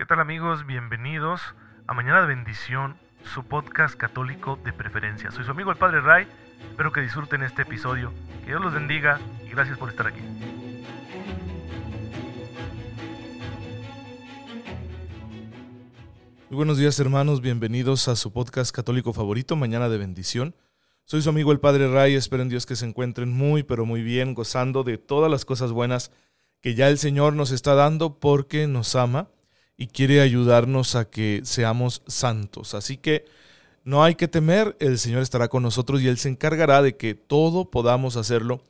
¿Qué tal amigos? Bienvenidos a Mañana de Bendición, su podcast católico de preferencia. Soy su amigo el Padre Ray, espero que disfruten este episodio, que Dios los bendiga y gracias por estar aquí. Muy buenos días hermanos, bienvenidos a su podcast católico favorito, Mañana de Bendición. Soy su amigo el Padre Ray, espero en Dios que se encuentren muy pero muy bien, gozando de todas las cosas buenas que ya el Señor nos está dando porque nos ama y quiere ayudarnos a que seamos santos. Así que no hay que temer, el Señor estará con nosotros y Él se encargará de que todo podamos hacerlo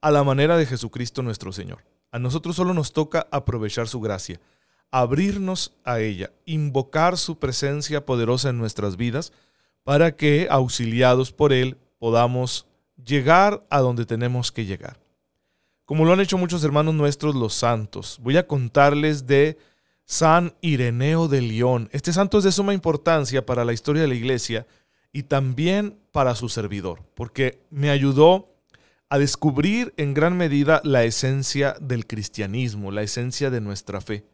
a la manera de Jesucristo nuestro Señor. A nosotros solo nos toca aprovechar su gracia, abrirnos a ella, invocar su presencia poderosa en nuestras vidas para que, auxiliados por Él, podamos llegar a donde tenemos que llegar. Como lo han hecho muchos hermanos nuestros los santos, voy a contarles de San Ireneo de León. Este santo es de suma importancia para la historia de la iglesia y también para su servidor, porque me ayudó a descubrir en gran medida la esencia del cristianismo, la esencia de nuestra fe.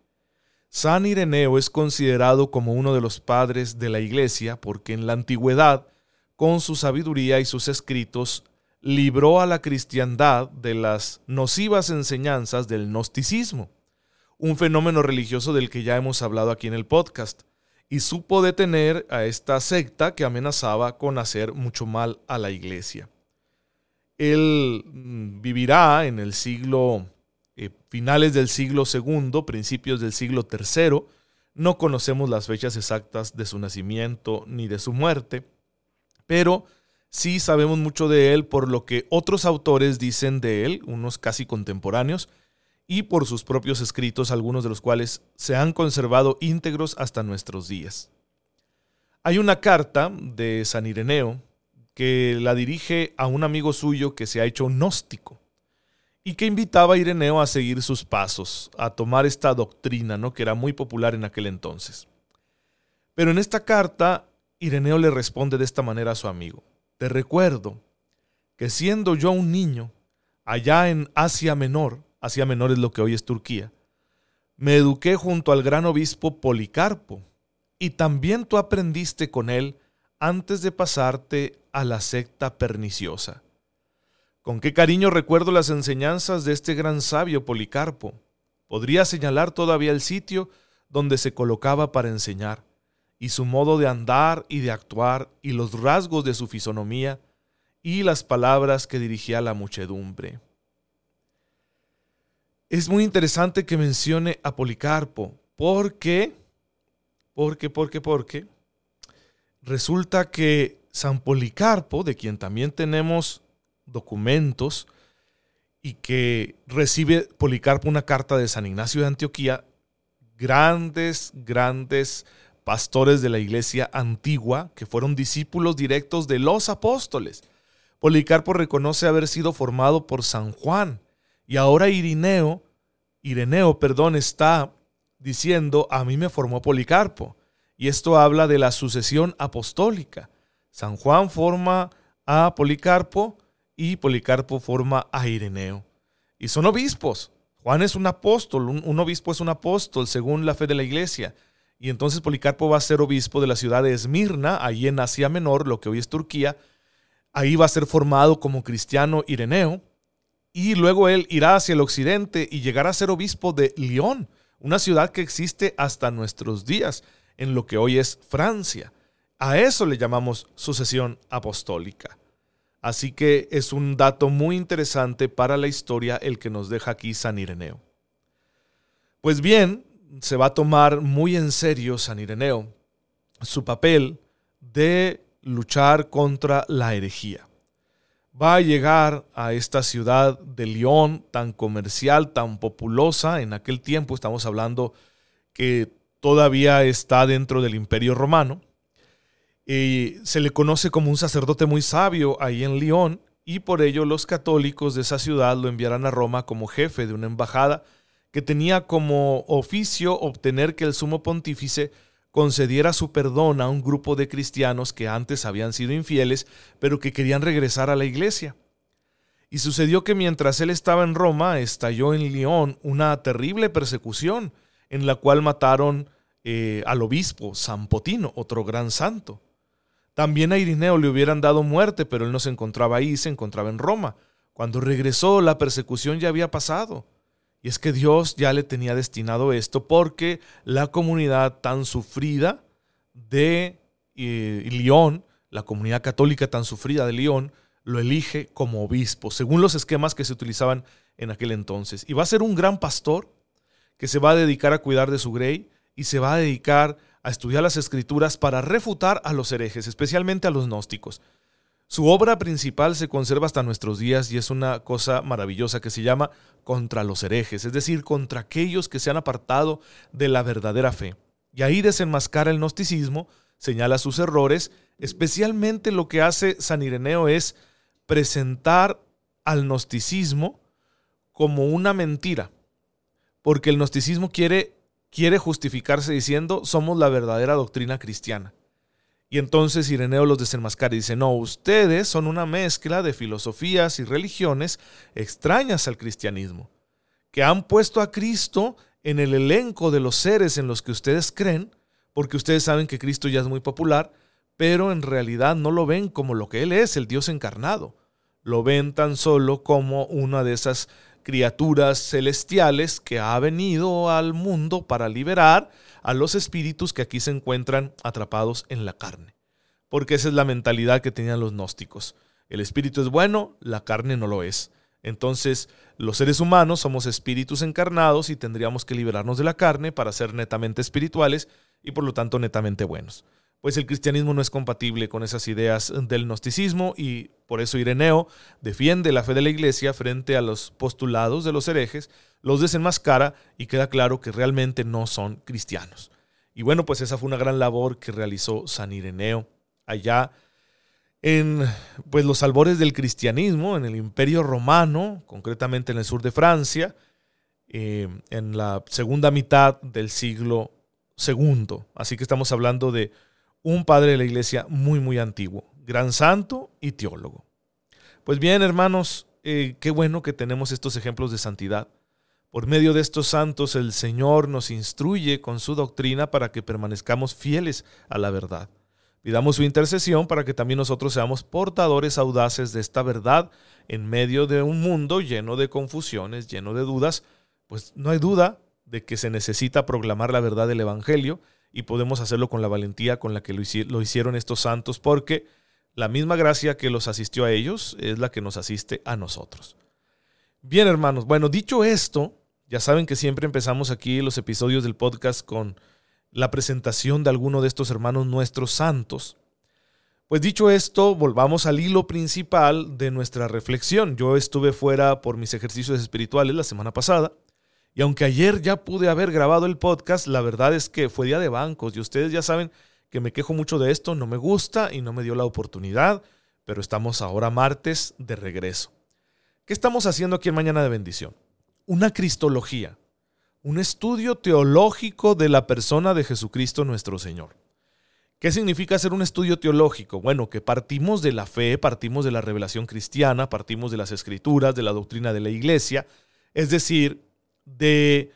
San Ireneo es considerado como uno de los padres de la iglesia porque en la antigüedad, con su sabiduría y sus escritos, libró a la cristiandad de las nocivas enseñanzas del gnosticismo un fenómeno religioso del que ya hemos hablado aquí en el podcast, y supo detener a esta secta que amenazaba con hacer mucho mal a la iglesia. Él mm, vivirá en el siglo, eh, finales del siglo II, principios del siglo III, no conocemos las fechas exactas de su nacimiento ni de su muerte, pero sí sabemos mucho de él por lo que otros autores dicen de él, unos casi contemporáneos, y por sus propios escritos, algunos de los cuales se han conservado íntegros hasta nuestros días. Hay una carta de San Ireneo que la dirige a un amigo suyo que se ha hecho gnóstico y que invitaba a Ireneo a seguir sus pasos, a tomar esta doctrina, ¿no? que era muy popular en aquel entonces. Pero en esta carta, Ireneo le responde de esta manera a su amigo: Te recuerdo que siendo yo un niño, allá en Asia Menor, Asia Menor es lo que hoy es Turquía, me eduqué junto al gran obispo Policarpo, y también tú aprendiste con él antes de pasarte a la secta perniciosa. Con qué cariño recuerdo las enseñanzas de este gran sabio Policarpo. Podría señalar todavía el sitio donde se colocaba para enseñar, y su modo de andar y de actuar, y los rasgos de su fisonomía, y las palabras que dirigía a la muchedumbre. Es muy interesante que mencione a Policarpo, porque, porque, porque, porque, resulta que San Policarpo, de quien también tenemos documentos, y que recibe Policarpo una carta de San Ignacio de Antioquía, grandes, grandes pastores de la iglesia antigua, que fueron discípulos directos de los apóstoles. Policarpo reconoce haber sido formado por San Juan, y ahora Irineo, Ireneo, perdón, está diciendo, a mí me formó Policarpo. Y esto habla de la sucesión apostólica. San Juan forma a Policarpo y Policarpo forma a Ireneo. Y son obispos. Juan es un apóstol, un, obispo es un apóstol según la fe de la iglesia. Y entonces Policarpo va a ser obispo de la ciudad de Esmirna, ahí en Asia Menor, lo que hoy es Turquía. Ahí va a ser formado como cristiano Ireneo y luego él irá hacia el occidente y llegará a ser obispo de Lyon, una ciudad que existe hasta nuestros días, en lo que hoy es Francia. A eso le llamamos sucesión apostólica. Así que es un dato muy interesante para la historia el que nos deja aquí San Ireneo. Pues bien, se va a tomar muy en serio San Ireneo su papel de luchar contra la herejía va a llegar a esta ciudad de León tan comercial, tan populosa. En aquel tiempo estamos hablando que todavía está dentro del imperio romano. Y se le conoce como un sacerdote muy sabio ahí en León y por ello los católicos de esa ciudad lo enviarán a Roma como jefe de una embajada que tenía como oficio obtener que el sumo pontífice concediera su perdón a un grupo de cristianos que antes habían sido infieles, pero que querían regresar a la iglesia. Y sucedió que mientras él estaba en Roma, estalló en León una terrible persecución, en la cual mataron eh, al obispo San Potino, otro gran santo. También a Irineo le hubieran dado muerte, pero él no se encontraba ahí, se encontraba en Roma. Cuando regresó, la persecución ya había pasado. Y es que Dios ya le tenía destinado esto porque la comunidad tan sufrida de eh, León, la comunidad católica tan sufrida de León, lo elige como obispo, según los esquemas que se utilizaban en aquel entonces. Y va a ser un gran pastor que se va a dedicar a cuidar de su grey y se va a dedicar a estudiar las escrituras para refutar a los herejes, especialmente a los gnósticos. Su obra principal se conserva hasta nuestros días y es una cosa maravillosa que se llama Contra los herejes, es decir, contra aquellos que se han apartado de la verdadera fe. Y ahí desenmascara el gnosticismo, señala sus errores, especialmente lo que hace San Ireneo es presentar al gnosticismo como una mentira, porque el gnosticismo quiere, quiere justificarse diciendo somos la verdadera doctrina cristiana. Y entonces Ireneo los desenmascara y dice, no, ustedes son una mezcla de filosofías y religiones extrañas al cristianismo, que han puesto a Cristo en el elenco de los seres en los que ustedes creen, porque ustedes saben que Cristo ya es muy popular, pero en realidad no lo ven como lo que Él es, el Dios encarnado. Lo ven tan solo como una de esas criaturas celestiales que ha venido al mundo para liberar a los espíritus que aquí se encuentran atrapados en la carne. Porque esa es la mentalidad que tenían los gnósticos. El espíritu es bueno, la carne no lo es. Entonces, los seres humanos somos espíritus encarnados y tendríamos que liberarnos de la carne para ser netamente espirituales y por lo tanto netamente buenos. Pues el cristianismo no es compatible con esas ideas del gnosticismo y por eso Ireneo defiende la fe de la iglesia frente a los postulados de los herejes los desenmascara y queda claro que realmente no son cristianos. Y bueno, pues esa fue una gran labor que realizó San Ireneo allá en pues los albores del cristianismo, en el Imperio Romano, concretamente en el sur de Francia, eh, en la segunda mitad del siglo II. Así que estamos hablando de un padre de la iglesia muy, muy antiguo, gran santo y teólogo. Pues bien, hermanos, eh, qué bueno que tenemos estos ejemplos de santidad. Por medio de estos santos el Señor nos instruye con su doctrina para que permanezcamos fieles a la verdad. Pidamos su intercesión para que también nosotros seamos portadores audaces de esta verdad en medio de un mundo lleno de confusiones, lleno de dudas, pues no hay duda de que se necesita proclamar la verdad del Evangelio y podemos hacerlo con la valentía con la que lo hicieron estos santos, porque la misma gracia que los asistió a ellos es la que nos asiste a nosotros. Bien, hermanos, bueno, dicho esto, ya saben que siempre empezamos aquí los episodios del podcast con la presentación de alguno de estos hermanos nuestros santos. Pues dicho esto, volvamos al hilo principal de nuestra reflexión. Yo estuve fuera por mis ejercicios espirituales la semana pasada y aunque ayer ya pude haber grabado el podcast, la verdad es que fue día de bancos y ustedes ya saben que me quejo mucho de esto, no me gusta y no me dio la oportunidad, pero estamos ahora martes de regreso. ¿Qué estamos haciendo aquí en Mañana de Bendición? una cristología, un estudio teológico de la persona de Jesucristo nuestro Señor. ¿Qué significa hacer un estudio teológico? Bueno, que partimos de la fe, partimos de la revelación cristiana, partimos de las escrituras, de la doctrina de la iglesia, es decir, de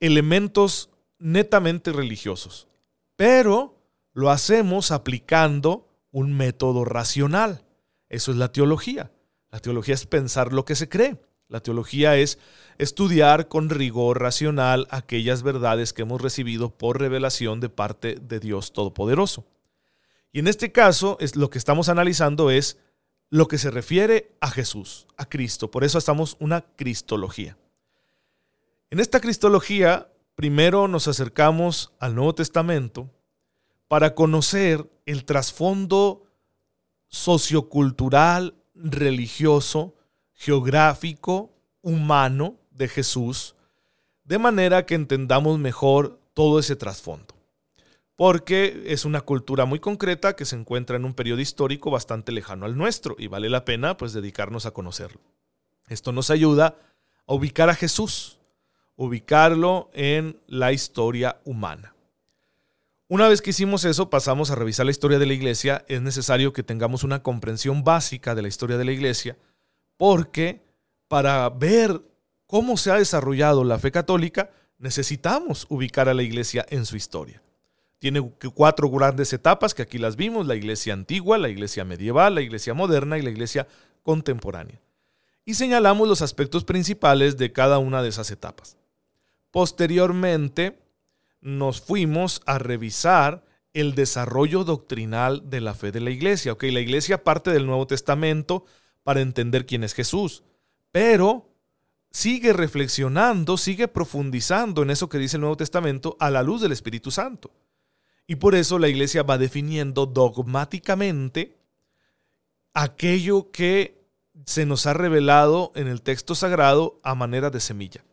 elementos netamente religiosos. Pero lo hacemos aplicando un método racional. Eso es la teología. La teología es pensar lo que se cree. La teología es estudiar con rigor racional aquellas verdades que hemos recibido por revelación de parte de Dios Todopoderoso. Y en este caso, es, lo que estamos analizando es lo que se refiere a Jesús, a Cristo. Por eso estamos una cristología. En esta cristología, primero nos acercamos al Nuevo Testamento para conocer el trasfondo sociocultural, religioso, geográfico, humano de Jesús, de manera que entendamos mejor todo ese trasfondo. Porque es una cultura muy concreta que se encuentra en un periodo histórico bastante lejano al nuestro y vale la pena pues dedicarnos a conocerlo. Esto nos ayuda a ubicar a Jesús, ubicarlo en la historia humana. Una vez que hicimos eso, pasamos a revisar la historia de la iglesia. Es necesario que tengamos una comprensión básica de la historia de la iglesia, porque para ver cómo se ha desarrollado la fe católica, necesitamos ubicar a la iglesia en su historia. Tiene cuatro grandes etapas que aquí las vimos, la iglesia antigua, la iglesia medieval, la iglesia moderna y la iglesia contemporánea. Y señalamos los aspectos principales de cada una de esas etapas. Posteriormente nos fuimos a revisar el desarrollo doctrinal de la fe de la iglesia. Ok, la iglesia parte del Nuevo Testamento para entender quién es Jesús, pero sigue reflexionando, sigue profundizando en eso que dice el Nuevo Testamento a la luz del Espíritu Santo. Y por eso la iglesia va definiendo dogmáticamente aquello que se nos ha revelado en el texto sagrado a manera de semilla.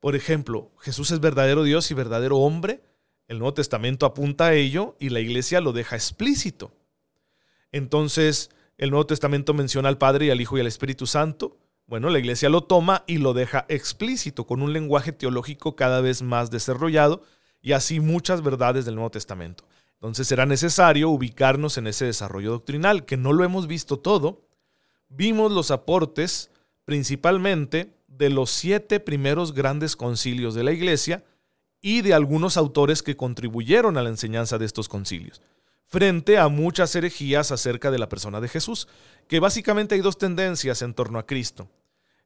Por ejemplo, Jesús es verdadero Dios y verdadero hombre. El Nuevo Testamento apunta a ello y la iglesia lo deja explícito. Entonces, el Nuevo Testamento menciona al Padre y al Hijo y al Espíritu Santo. Bueno, la iglesia lo toma y lo deja explícito con un lenguaje teológico cada vez más desarrollado y así muchas verdades del Nuevo Testamento. Entonces será necesario ubicarnos en ese desarrollo doctrinal, que no lo hemos visto todo. Vimos los aportes principalmente de los siete primeros grandes concilios de la Iglesia y de algunos autores que contribuyeron a la enseñanza de estos concilios, frente a muchas herejías acerca de la persona de Jesús, que básicamente hay dos tendencias en torno a Cristo,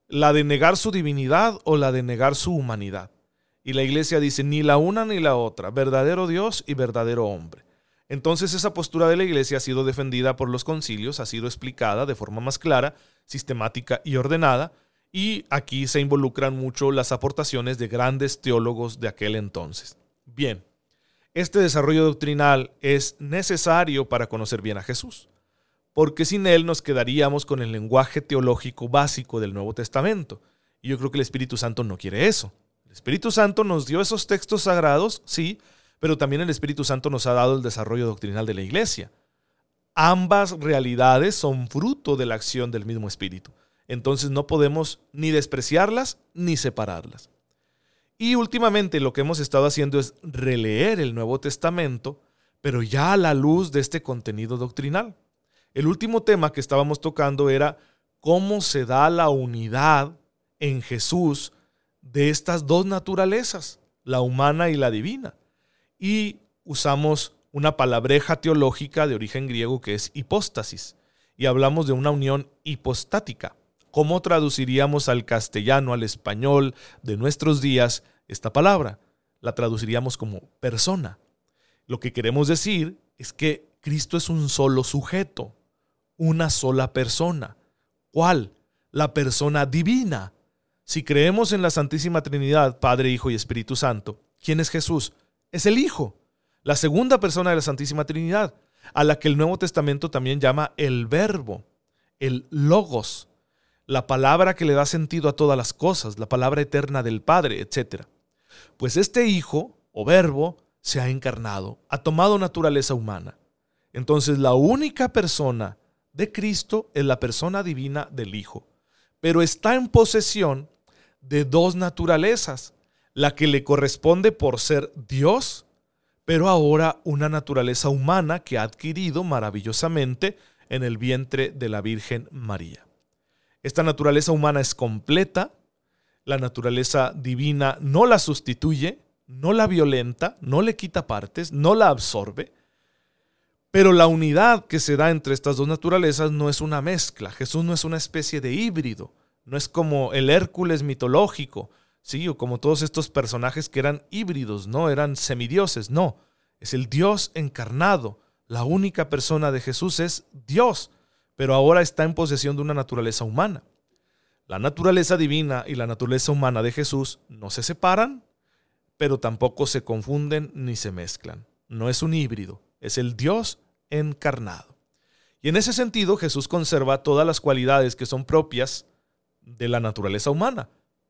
la de negar su divinidad o la de negar su humanidad. Y la iglesia dice, ni la una ni la otra, verdadero Dios y verdadero hombre. Entonces esa postura de la iglesia ha sido defendida por los concilios, ha sido explicada de forma más clara, sistemática y ordenada, y aquí se involucran mucho las aportaciones de grandes teólogos de aquel entonces. Bien, este desarrollo doctrinal es necesario para conocer bien a Jesús, porque sin él nos quedaríamos con el lenguaje teológico básico del Nuevo Testamento, y yo creo que el Espíritu Santo no quiere eso. Espíritu Santo nos dio esos textos sagrados, sí, pero también el Espíritu Santo nos ha dado el desarrollo doctrinal de la iglesia. Ambas realidades son fruto de la acción del mismo Espíritu. Entonces no podemos ni despreciarlas ni separarlas. Y últimamente lo que hemos estado haciendo es releer el Nuevo Testamento, pero ya a la luz de este contenido doctrinal. El último tema que estábamos tocando era cómo se da la unidad en Jesús de estas dos naturalezas, la humana y la divina. Y usamos una palabreja teológica de origen griego que es hipóstasis, y hablamos de una unión hipostática. ¿Cómo traduciríamos al castellano, al español de nuestros días esta palabra? La traduciríamos como persona. Lo que queremos decir es que Cristo es un solo sujeto, una sola persona. ¿Cuál? La persona divina, si creemos en la Santísima Trinidad, Padre, Hijo y Espíritu Santo, ¿quién es Jesús? Es el Hijo, la segunda persona de la Santísima Trinidad, a la que el Nuevo Testamento también llama el Verbo, el Logos, la palabra que le da sentido a todas las cosas, la palabra eterna del Padre, etc. Pues este Hijo, o Verbo, se ha encarnado, ha tomado naturaleza humana. Entonces la única persona de Cristo es la persona divina del Hijo, pero está en posesión de dos naturalezas, la que le corresponde por ser Dios, pero ahora una naturaleza humana que ha adquirido maravillosamente en el vientre de la Virgen María. Esta naturaleza humana es completa, la naturaleza divina no la sustituye, no la violenta, no le quita partes, no la absorbe, pero la unidad que se da entre estas dos naturalezas no es una mezcla, Jesús no es una especie de híbrido, no es como el Hércules mitológico, sí, o como todos estos personajes que eran híbridos, no eran semidioses, no, es el Dios encarnado. La única persona de Jesús es Dios, pero ahora está en posesión de una naturaleza humana. La naturaleza divina y la naturaleza humana de Jesús no se separan, pero tampoco se confunden ni se mezclan. No es un híbrido, es el Dios encarnado. Y en ese sentido Jesús conserva todas las cualidades que son propias de la naturaleza humana,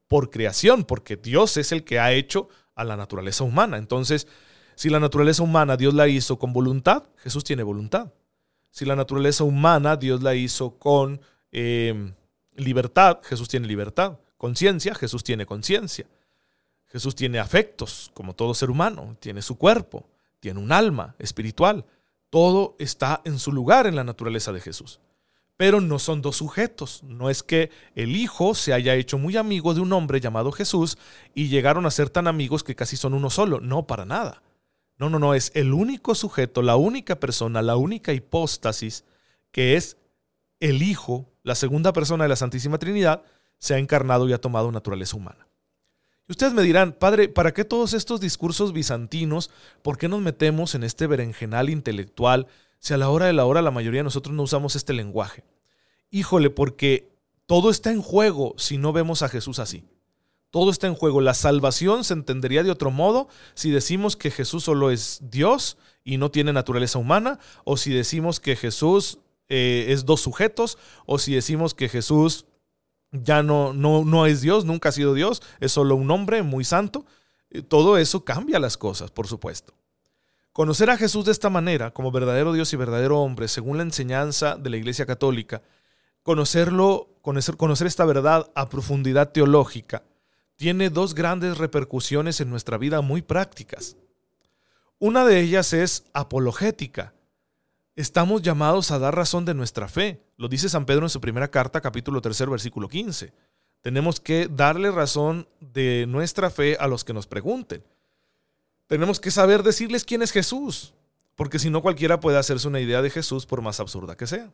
por creación, porque Dios es el que ha hecho a la naturaleza humana. Entonces, si la naturaleza humana Dios la hizo con voluntad, Jesús tiene voluntad. Si la naturaleza humana Dios la hizo con em, libertad, Jesús tiene libertad. Conciencia, Jesús tiene conciencia. Jesús tiene afectos, como todo ser humano, tiene su cuerpo, tiene un alma espiritual. Todo está en su lugar en la naturaleza de Jesús pero no son dos sujetos. No es que el hijo se haya hecho muy amigo de un hombre llamado Jesús y llegaron a ser tan amigos que casi son uno solo. No, para nada. No, no, no, es el único sujeto, la única persona, la única hipóstasis que es el Hijo, la segunda persona de la Santísima Trinidad, se ha encarnado y ha tomado naturaleza humana. Y ustedes me dirán, Padre, ¿para qué todos estos discursos bizantinos? ¿Por qué nos metemos en este berenjenal intelectual si a la hora de la hora la mayoría de nosotros no usamos este lenguaje? Híjole, porque todo está en juego si no vemos a Jesús así. Todo está en juego. La salvación se entendería de otro modo si decimos que Jesús solo es Dios y no tiene naturaleza humana, o si decimos que Jesús eh, es dos sujetos, o si decimos que Jesús ya no, no, no es Dios, nunca ha sido Dios, es solo un hombre muy santo. Eh, todo eso cambia las cosas, por supuesto. Conocer a Jesús de esta manera, como verdadero Dios y verdadero hombre, según la enseñanza de la Iglesia Católica, conocerlo, conocer, conocer esta verdad a profundidad teológica, tiene dos grandes repercusiones en nuestra vida muy prácticas. Una de ellas es apologética. Estamos llamados a dar razón de nuestra fe. Lo dice San Pedro en su primera carta, capítulo 3, versículo 15. Tenemos que darle razón de nuestra fe a los que nos pregunten. Tenemos que saber decirles quién es Jesús, porque si no cualquiera puede hacerse una idea de Jesús por más absurda que sea.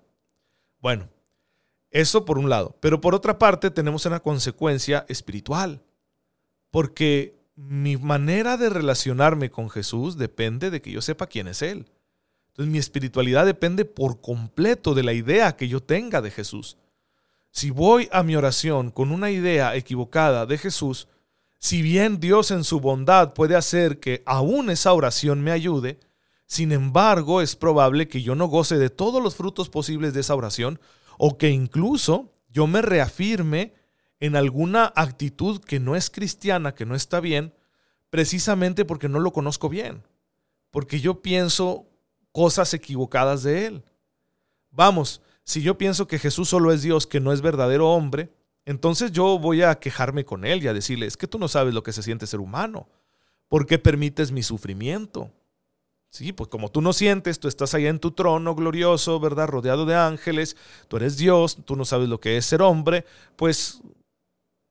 Bueno, eso por un lado. Pero por otra parte tenemos una consecuencia espiritual porque mi manera de relacionarme con Jesús depende de que yo sepa quién es Él. Entonces mi espiritualidad depende por completo de la idea que yo tenga de Jesús. Si voy a mi oración con una idea equivocada de Jesús, si bien Dios en su bondad puede hacer que aún esa oración me ayude, sin embargo es probable que yo no goce de todos los frutos posibles de esa oración o que incluso yo me reafirme en alguna actitud que no es cristiana, que no está bien, precisamente porque no lo conozco bien, porque yo pienso cosas equivocadas de él. Vamos, si yo pienso que Jesús solo es Dios, que no es verdadero hombre, entonces yo voy a quejarme con él y a decirle, es que tú no sabes lo que se siente ser humano. ¿Por qué permites mi sufrimiento? Sí, pues como tú no sientes, tú estás allá en tu trono glorioso, ¿verdad? Rodeado de ángeles, tú eres Dios, tú no sabes lo que es ser hombre, pues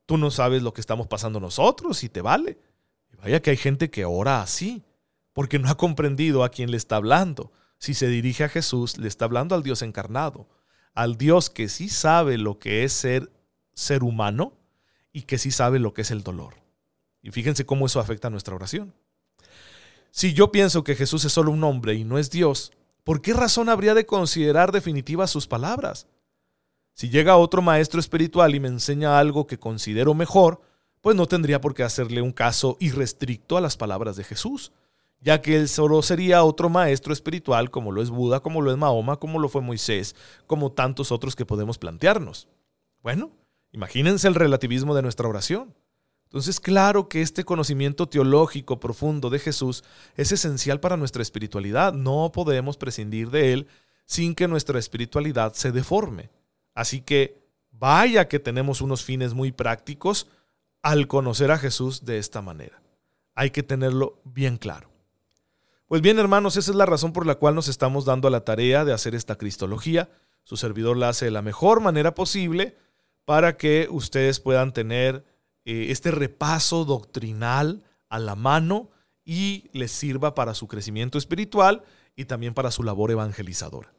Tú no sabes lo que estamos pasando nosotros y te vale. vaya que hay gente que ora así, porque no ha comprendido a quién le está hablando. Si se dirige a Jesús, le está hablando al Dios encarnado, al Dios que sí sabe lo que es ser ser humano y que sí sabe lo que es el dolor. Y fíjense cómo eso afecta a nuestra oración. Si yo pienso que Jesús es solo un hombre y no es Dios, ¿por qué razón habría de considerar definitivas sus palabras? Si llega otro maestro espiritual y me enseña algo que considero mejor, pues no tendría por qué hacerle un caso irrestricto a las palabras de Jesús, ya que él solo sería otro maestro espiritual como lo es Buda, como lo es Mahoma, como lo fue Moisés, como tantos otros que podemos plantearnos. Bueno, imagínense el relativismo de nuestra oración. Entonces, claro que este conocimiento teológico profundo de Jesús es esencial para nuestra espiritualidad. No podemos prescindir de él sin que nuestra espiritualidad se deforme. Así que vaya que tenemos unos fines muy prácticos al conocer a Jesús de esta manera. Hay que tenerlo bien claro. Pues bien, hermanos, esa es la razón por la cual nos estamos dando a la tarea de hacer esta cristología. Su servidor la hace de la mejor manera posible para que ustedes puedan tener eh, este repaso doctrinal a la mano y les sirva para su crecimiento espiritual y también para su labor evangelizadora.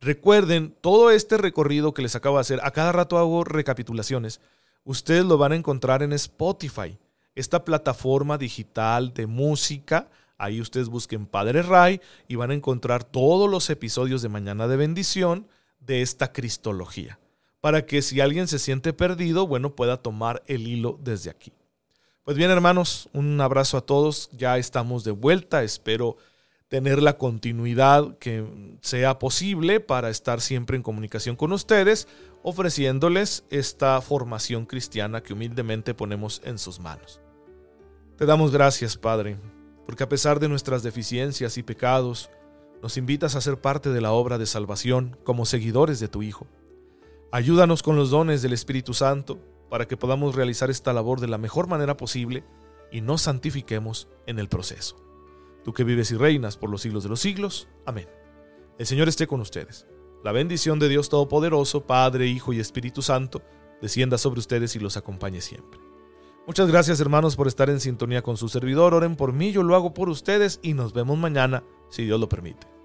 Recuerden, todo este recorrido que les acabo de hacer, a cada rato hago recapitulaciones. Ustedes lo van a encontrar en Spotify, esta plataforma digital de música. Ahí ustedes busquen Padre Ray y van a encontrar todos los episodios de Mañana de Bendición de esta Cristología. Para que si alguien se siente perdido, bueno, pueda tomar el hilo desde aquí. Pues bien, hermanos, un abrazo a todos. Ya estamos de vuelta. Espero tener la continuidad que sea posible para estar siempre en comunicación con ustedes, ofreciéndoles esta formación cristiana que humildemente ponemos en sus manos. Te damos gracias, Padre, porque a pesar de nuestras deficiencias y pecados, nos invitas a ser parte de la obra de salvación como seguidores de tu Hijo. Ayúdanos con los dones del Espíritu Santo para que podamos realizar esta labor de la mejor manera posible y nos santifiquemos en el proceso tú que vives y reinas por los siglos de los siglos. Amén. El Señor esté con ustedes. La bendición de Dios Todopoderoso, Padre, Hijo y Espíritu Santo, descienda sobre ustedes y los acompañe siempre. Muchas gracias hermanos por estar en sintonía con su servidor. Oren por mí, yo lo hago por ustedes y nos vemos mañana, si Dios lo permite.